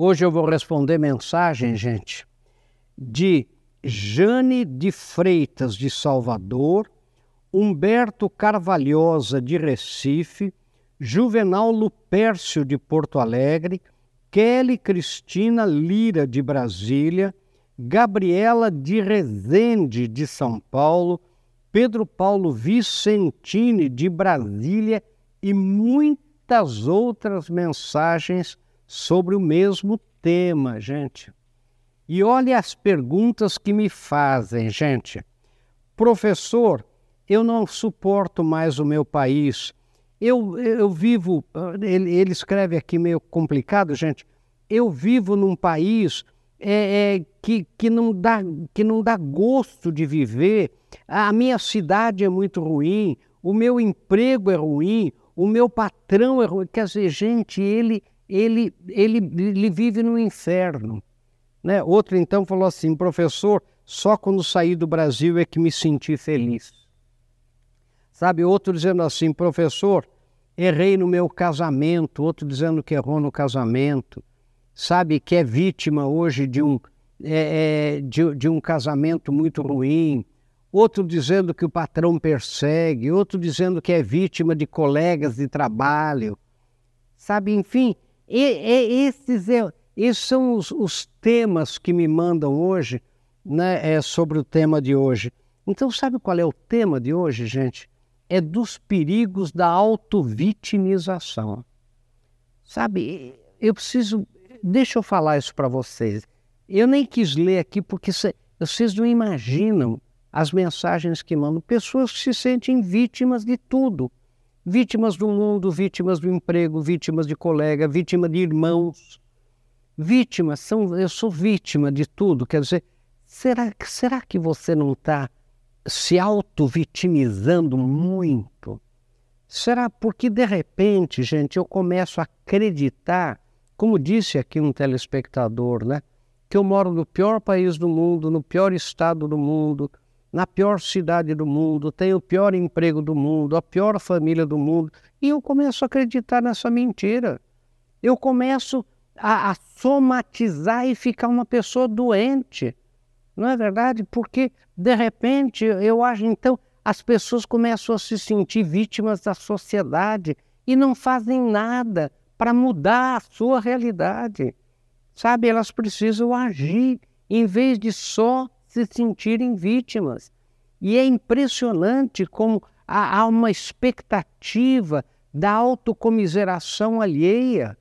Hoje eu vou responder mensagem, gente, de Jane de Freitas, de Salvador, Humberto Carvalhosa, de Recife, Juvenal Lupércio, de Porto Alegre, Kelly Cristina Lira, de Brasília, Gabriela de Rezende, de São Paulo, Pedro Paulo Vicentini, de Brasília e muitas outras mensagens sobre o mesmo tema, gente. E olhe as perguntas que me fazem, gente. Professor, eu não suporto mais o meu país. Eu, eu vivo, ele, ele escreve aqui meio complicado, gente. Eu vivo num país é, é, que, que, não dá, que não dá gosto de viver. A minha cidade é muito ruim, o meu emprego é ruim, o meu patrão é ruim. Quer dizer, gente, ele, ele, ele, ele vive no inferno. Né? Outro então falou assim: professor, só quando saí do Brasil é que me senti feliz. Sabe, outro dizendo assim: professor, errei no meu casamento. Outro dizendo que errou no casamento. Sabe, que é vítima hoje de um, é, é, de, de um casamento muito ruim. Outro dizendo que o patrão persegue. Outro dizendo que é vítima de colegas de trabalho. Sabe, enfim, e, e, esses, é, esses são os, os, temas que me mandam hoje, né, é, sobre o tema de hoje. Então, sabe qual é o tema de hoje, gente? É dos perigos da autovitimização. Sabe, eu preciso. Deixa eu falar isso para vocês. Eu nem quis ler aqui porque vocês não imaginam as mensagens que mandam. Pessoas que se sentem vítimas de tudo vítimas do mundo, vítimas do emprego, vítimas de colega, vítima de irmãos. Vítimas, são, eu sou vítima de tudo. Quer dizer, será, será que você não está se auto-vitimizando muito? Será porque de repente, gente, eu começo a acreditar, como disse aqui um telespectador, né? Que eu moro no pior país do mundo, no pior estado do mundo, na pior cidade do mundo, tenho o pior emprego do mundo, a pior família do mundo, e eu começo a acreditar nessa mentira. Eu começo a, a somatizar e ficar uma pessoa doente. Não é verdade? Porque, de repente, eu acho, então, as pessoas começam a se sentir vítimas da sociedade e não fazem nada para mudar a sua realidade. Sabe, elas precisam agir em vez de só se sentirem vítimas. E é impressionante como há, há uma expectativa da autocomiseração alheia.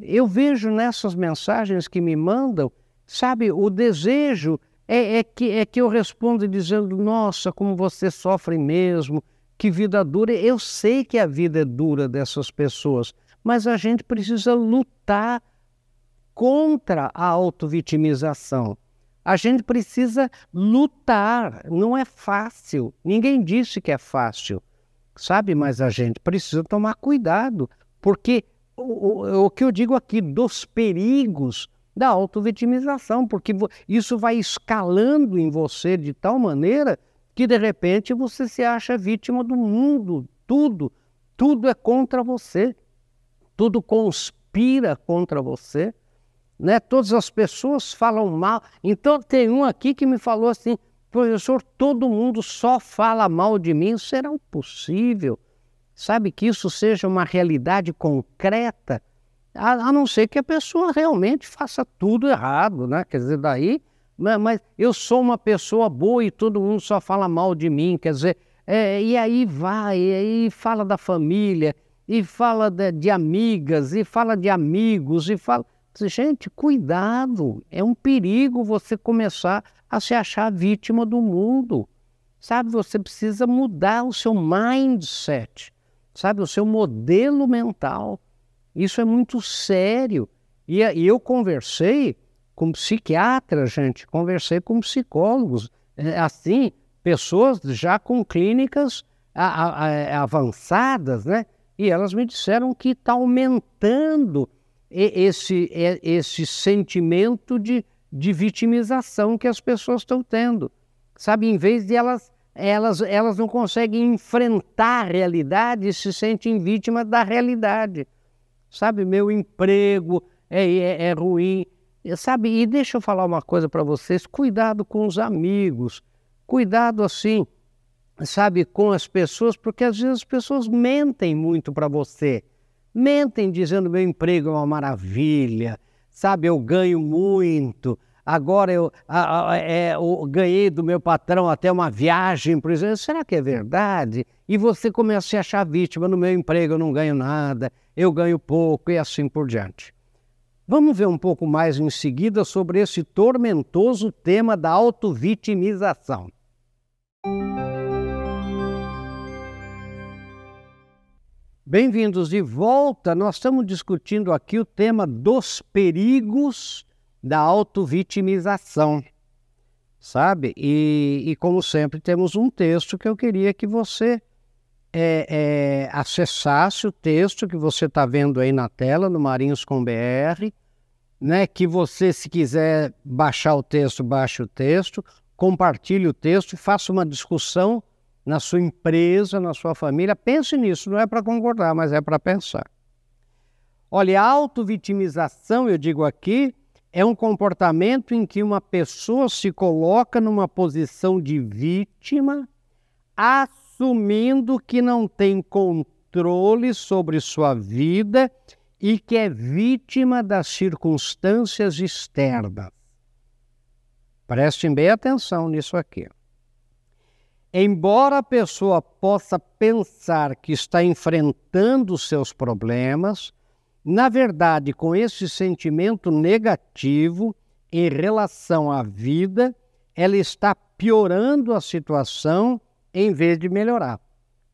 Eu vejo nessas mensagens que me mandam, sabe, o desejo é, é, que, é que eu respondo dizendo: Nossa, como você sofre mesmo, que vida dura. Eu sei que a vida é dura dessas pessoas, mas a gente precisa lutar contra a autovitimização. A gente precisa lutar, não é fácil. Ninguém disse que é fácil, sabe? Mas a gente precisa tomar cuidado, porque o, o, o que eu digo aqui dos perigos da autovitimização, porque isso vai escalando em você de tal maneira que de repente você se acha vítima do mundo, tudo, tudo é contra você, tudo conspira contra você né? Todas as pessoas falam mal. Então tem um aqui que me falou assim, professor, todo mundo só fala mal de mim. Será possível? Sabe que isso seja uma realidade concreta? A, a, não ser que a pessoa realmente faça tudo errado, né? Quer dizer, daí, mas, mas eu sou uma pessoa boa e todo mundo só fala mal de mim, quer dizer, é, e aí vai, e aí fala da família, e fala de, de amigas, e fala de amigos, e fala. Gente, cuidado, é um perigo você começar a se achar vítima do mundo. Sabe, você precisa mudar o seu mindset, sabe, o seu modelo mental. Isso é muito sério. E, e eu conversei com psiquiatras, gente, conversei com psicólogos, é, assim, pessoas já com clínicas a, a, a, avançadas, né? E elas me disseram que está aumentando esse, esse sentimento de, de vitimização que as pessoas estão tendo. Sabe, em vez de elas, elas, elas não conseguem enfrentar a realidade e se sentem vítimas da realidade. Sabe, meu emprego, é, é, é ruim. Sabe, e deixa eu falar uma coisa para vocês: cuidado com os amigos, cuidado assim, sabe, com as pessoas, porque às vezes as pessoas mentem muito para você. Mentem dizendo meu emprego é uma maravilha, sabe, eu ganho muito, agora eu, a, a, é, eu, ganhei do meu patrão até uma viagem, por exemplo. Será que é verdade? E você começa a se achar vítima, no meu emprego eu não ganho nada, eu ganho pouco e assim por diante. Vamos ver um pouco mais em seguida sobre esse tormentoso tema da autovitimização. Bem-vindos de volta. Nós estamos discutindo aqui o tema dos perigos da autovitimização, sabe? E, e como sempre, temos um texto que eu queria que você é, é, acessasse o texto que você está vendo aí na tela, no Marinhos com BR, né? Que você, se quiser baixar o texto, baixe o texto, compartilhe o texto e faça uma discussão na sua empresa, na sua família. Pense nisso, não é para concordar, mas é para pensar. Olha, a autovitimização, eu digo aqui, é um comportamento em que uma pessoa se coloca numa posição de vítima, assumindo que não tem controle sobre sua vida e que é vítima das circunstâncias externas. Prestem bem atenção nisso aqui. Embora a pessoa possa pensar que está enfrentando seus problemas, na verdade, com esse sentimento negativo em relação à vida, ela está piorando a situação em vez de melhorar.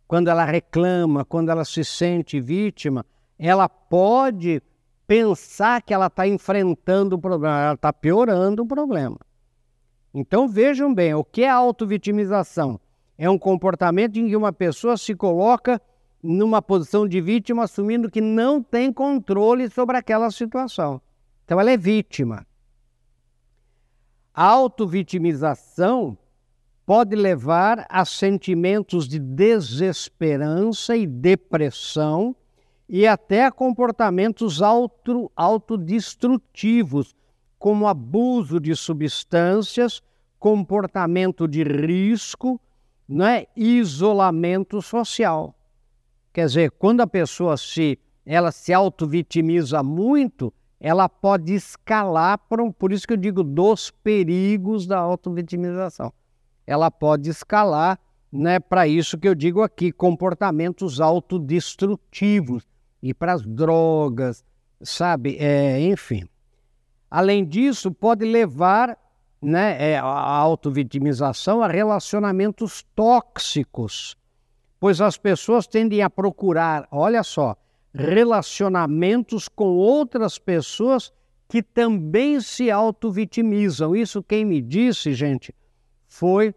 Quando ela reclama, quando ela se sente vítima, ela pode pensar que ela está enfrentando o problema, ela está piorando o problema. Então vejam bem, o que é autovitimização? É um comportamento em que uma pessoa se coloca numa posição de vítima, assumindo que não tem controle sobre aquela situação. Então ela é vítima. A autovitimização pode levar a sentimentos de desesperança e depressão e até a comportamentos auto, autodestrutivos, como abuso de substâncias, comportamento de risco, né? isolamento social. Quer dizer, quando a pessoa se ela se auto-vitimiza muito, ela pode escalar, por, um, por isso que eu digo dos perigos da auto-vitimização. Ela pode escalar né, para isso que eu digo aqui, comportamentos autodestrutivos, e para as drogas, sabe? É, enfim. Além disso, pode levar né, é, a autovitimização a relacionamentos tóxicos, pois as pessoas tendem a procurar, olha só, relacionamentos com outras pessoas que também se autovitimizam. Isso quem me disse, gente, foi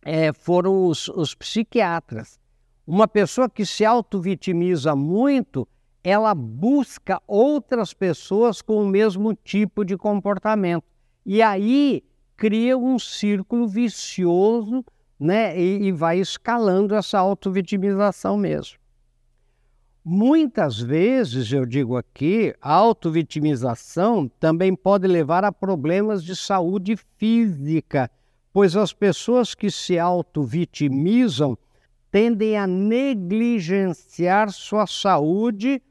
é, foram os, os psiquiatras. Uma pessoa que se autovitimiza muito, ela busca outras pessoas com o mesmo tipo de comportamento. E aí cria um círculo vicioso né? e, e vai escalando essa autovitimização mesmo. Muitas vezes, eu digo aqui, a autovitimização também pode levar a problemas de saúde física, pois as pessoas que se autovitimizam tendem a negligenciar sua saúde,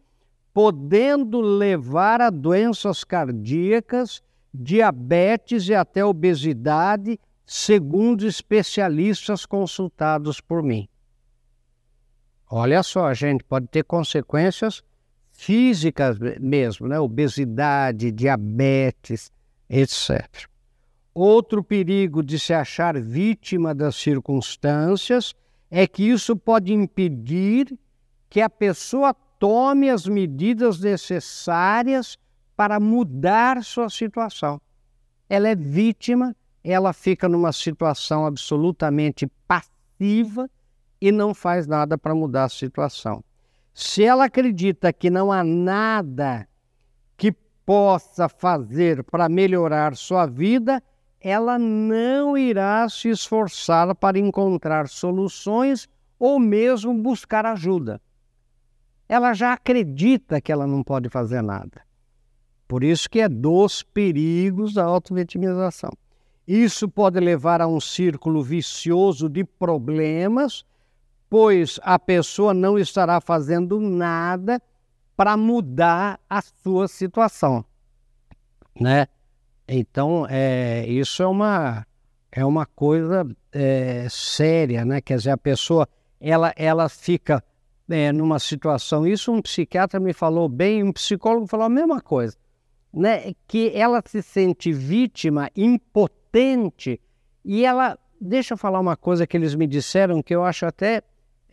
podendo levar a doenças cardíacas, diabetes e até obesidade, segundo especialistas consultados por mim. Olha só, gente, pode ter consequências físicas mesmo, né? Obesidade, diabetes, etc. Outro perigo de se achar vítima das circunstâncias é que isso pode impedir que a pessoa tome as medidas necessárias para mudar sua situação. Ela é vítima, ela fica numa situação absolutamente passiva e não faz nada para mudar a situação. Se ela acredita que não há nada que possa fazer para melhorar sua vida, ela não irá se esforçar para encontrar soluções ou mesmo buscar ajuda. Ela já acredita que ela não pode fazer nada. Por isso que é dos perigos da autovitimização. Isso pode levar a um círculo vicioso de problemas, pois a pessoa não estará fazendo nada para mudar a sua situação, né? Então, é, isso é uma, é uma coisa é, séria, né? Quer dizer, a pessoa, ela, ela fica é, numa situação, isso um psiquiatra me falou bem, um psicólogo falou a mesma coisa, né? Que ela se sente vítima, impotente, e ela, deixa eu falar uma coisa que eles me disseram que eu acho até,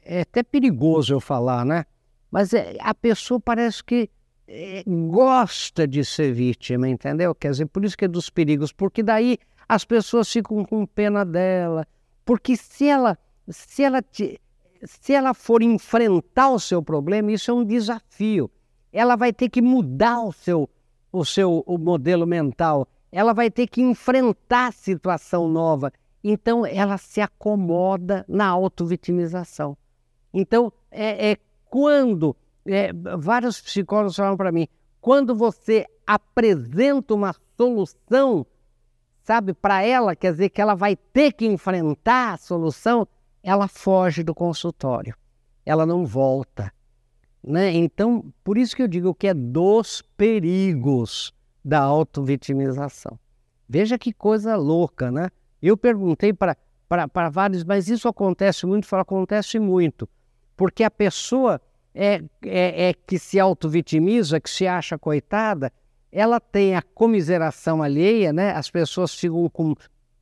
é até perigoso eu falar, né? Mas é, a pessoa parece que é, gosta de ser vítima, entendeu? Quer dizer, por isso que é dos perigos, porque daí as pessoas ficam com pena dela, porque se ela, se ela, te, se ela for enfrentar o seu problema, isso é um desafio. Ela vai ter que mudar o seu, o seu o modelo mental, ela vai ter que enfrentar situação nova. Então, ela se acomoda na autovitimização. Então, é, é quando, é, vários psicólogos falam para mim, quando você apresenta uma solução, sabe, para ela, quer dizer que ela vai ter que enfrentar a solução, ela foge do consultório, ela não volta. Né? Então, por isso que eu digo que é dos perigos da autovitimização. Veja que coisa louca, né? Eu perguntei para vários, mas isso acontece muito? Fala, acontece muito porque a pessoa é, é, é que se autovitimiza, que se acha coitada, ela tem a comiseração alheia, né? as pessoas ficam com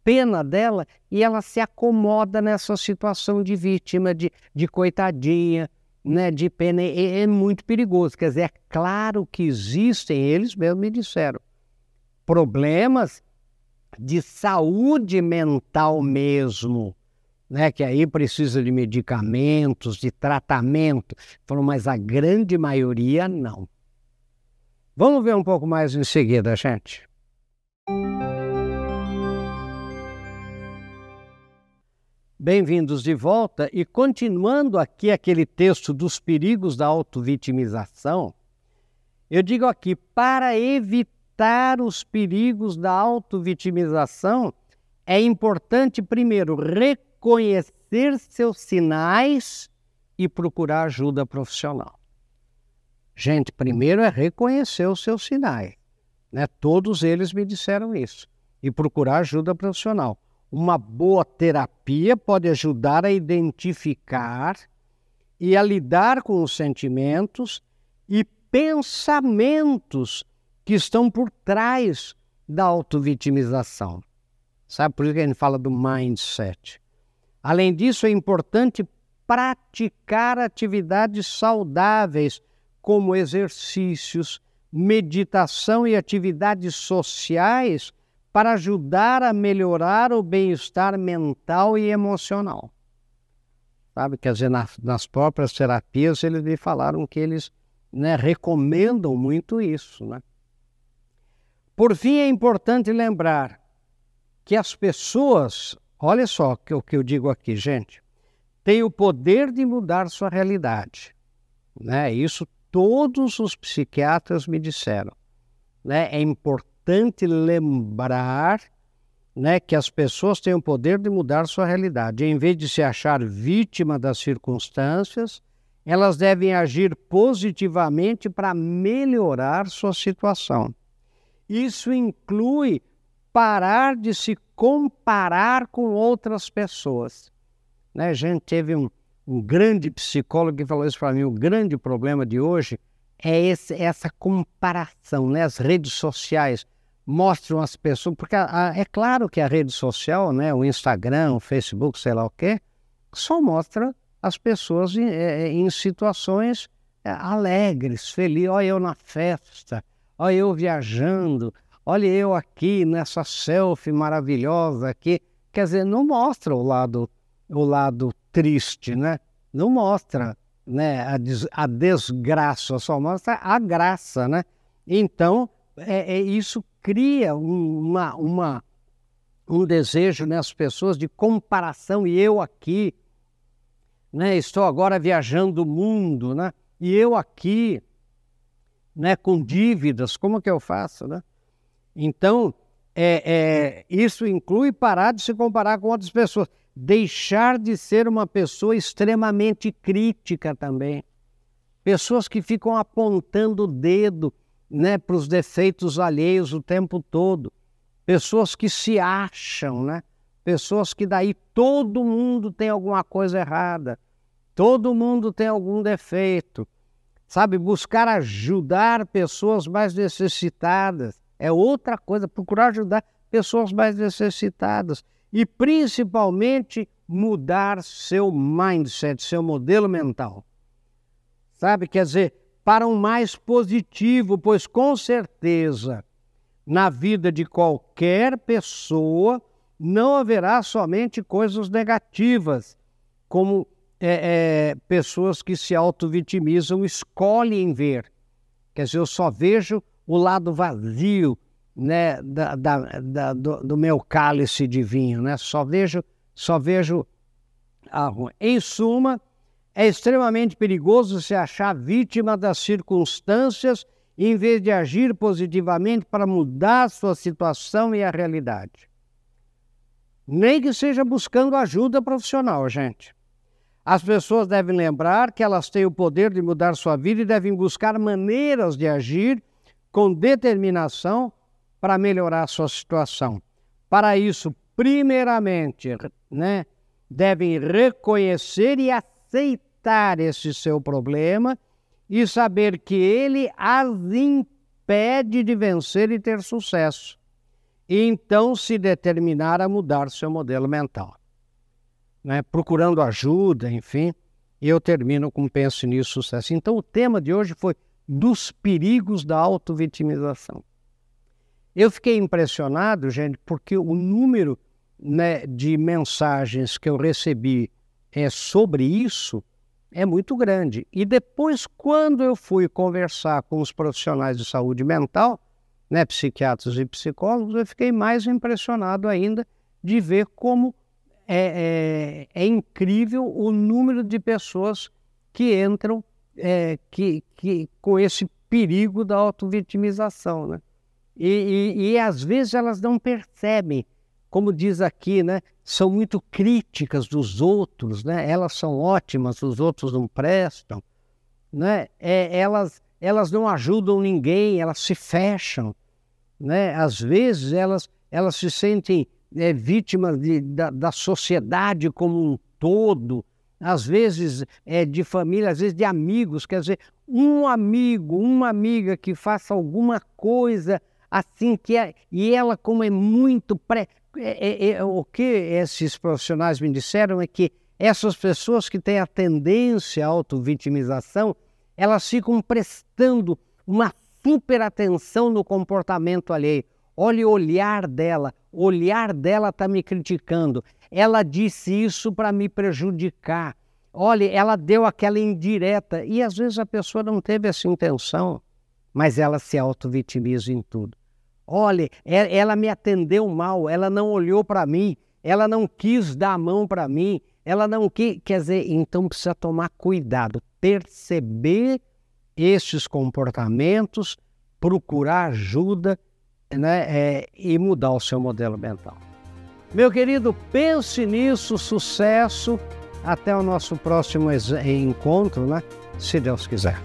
pena dela e ela se acomoda nessa situação de vítima, de, de coitadinha, né? de pena. É, é muito perigoso. Quer dizer, é claro que existem, eles mesmos me disseram, problemas de saúde mental mesmo, né, que aí precisa de medicamentos, de tratamento. Falou, mas a grande maioria não. Vamos ver um pouco mais em seguida, gente. Bem-vindos de volta e continuando aqui aquele texto dos perigos da autovitimização, eu digo aqui, para evitar os perigos da autovitimização, é importante primeiro reconhecer conhecer seus sinais e procurar ajuda profissional. Gente, primeiro é reconhecer os seus sinais. Né? Todos eles me disseram isso. E procurar ajuda profissional. Uma boa terapia pode ajudar a identificar e a lidar com os sentimentos e pensamentos que estão por trás da autovitimização. Sabe por isso que a gente fala do mindset? Além disso, é importante praticar atividades saudáveis, como exercícios, meditação e atividades sociais, para ajudar a melhorar o bem-estar mental e emocional. Sabe, quer dizer, nas, nas próprias terapias eles me falaram que eles né, recomendam muito isso. Né? Por fim, é importante lembrar que as pessoas Olha só o que eu digo aqui, gente. Tem o poder de mudar sua realidade. Né? Isso todos os psiquiatras me disseram. Né? É importante lembrar né, que as pessoas têm o poder de mudar sua realidade. Em vez de se achar vítima das circunstâncias, elas devem agir positivamente para melhorar sua situação. Isso inclui parar de se comparar com outras pessoas. Né? A gente teve um, um grande psicólogo que falou isso para mim: o grande problema de hoje é esse, essa comparação. Né? As redes sociais mostram as pessoas, porque a, a, é claro que a rede social, né, o Instagram, o Facebook, sei lá o quê, só mostra as pessoas em, é, é, em situações é, alegres, felizes. Olha eu na festa, olha eu viajando, olha eu aqui nessa selfie maravilhosa aqui. Quer dizer, não mostra o lado, o lado triste, né? Não mostra né, a, des, a desgraça, só mostra a graça, né? Então, é, é isso cria uma, uma, um desejo nas pessoas de comparação, e eu aqui, né, estou agora viajando o mundo, né? E eu aqui, né, com dívidas, como que eu faço, né? Então, é, é, isso inclui parar de se comparar com outras pessoas, deixar de ser uma pessoa extremamente crítica também. Pessoas que ficam apontando o dedo né, para os defeitos alheios o tempo todo. Pessoas que se acham, né? Pessoas que daí todo mundo tem alguma coisa errada, todo mundo tem algum defeito sabe? Buscar ajudar pessoas mais necessitadas é outra coisa, procurar ajudar pessoas mais necessitadas e principalmente mudar seu mindset, seu modelo mental. Sabe? Quer dizer, para um mais positivo, pois com certeza na vida de qualquer pessoa não haverá somente coisas negativas, como é, é, pessoas que se auto-vitimizam escolhem ver. Quer dizer, eu só vejo o lado vazio né, da, da, da do, do, meu cálice de vinho, né? só vejo, só vejo a ruim. Em suma, é extremamente perigoso se achar vítima das circunstâncias em vez de agir positivamente para mudar sua situação e a realidade. Nem que seja buscando ajuda profissional, gente. As pessoas devem lembrar que elas têm o poder de mudar sua vida e devem buscar maneiras de agir com determinação para melhorar sua situação. Para isso, primeiramente, né, devem reconhecer e aceitar esse seu problema e saber que ele as impede de vencer e ter sucesso. E então se determinar a mudar seu modelo mental né, procurando ajuda, enfim. E eu termino com Pense Nisso Sucesso. Então, o tema de hoje foi dos perigos da autovitimização. Eu fiquei impressionado, gente, porque o número né, de mensagens que eu recebi é, sobre isso é muito grande. E depois, quando eu fui conversar com os profissionais de saúde mental, né, psiquiatras e psicólogos, eu fiquei mais impressionado ainda de ver como é, é, é incrível o número de pessoas que entram é, que, que, com esse perigo da autovitimização. Né? E, e, e, às vezes elas não percebem, como diz aqui, né? são muito críticas dos outros, né? elas são ótimas, os outros não prestam. Né? É, elas, elas não ajudam ninguém, elas se fecham. Né? Às vezes elas, elas se sentem é, vítimas de, da, da sociedade como um todo, às vezes é, de família, às vezes de amigos. Quer dizer, um amigo, uma amiga que faça alguma coisa assim, que é, e ela, como é muito pré. É, é, é, o que esses profissionais me disseram é que essas pessoas que têm a tendência à auto-vitimização, elas ficam prestando uma super atenção no comportamento alheio. Olha o olhar dela, o olhar dela está me criticando. Ela disse isso para me prejudicar. Olha, ela deu aquela indireta. E às vezes a pessoa não teve essa intenção, mas ela se auto-vitimiza em tudo. Olha, ela me atendeu mal, ela não olhou para mim, ela não quis dar a mão para mim, ela não quis. Quer dizer, então precisa tomar cuidado, perceber esses comportamentos, procurar ajuda né, é, e mudar o seu modelo mental. Meu querido, pense nisso, sucesso. Até o nosso próximo encontro, né? Se Deus quiser.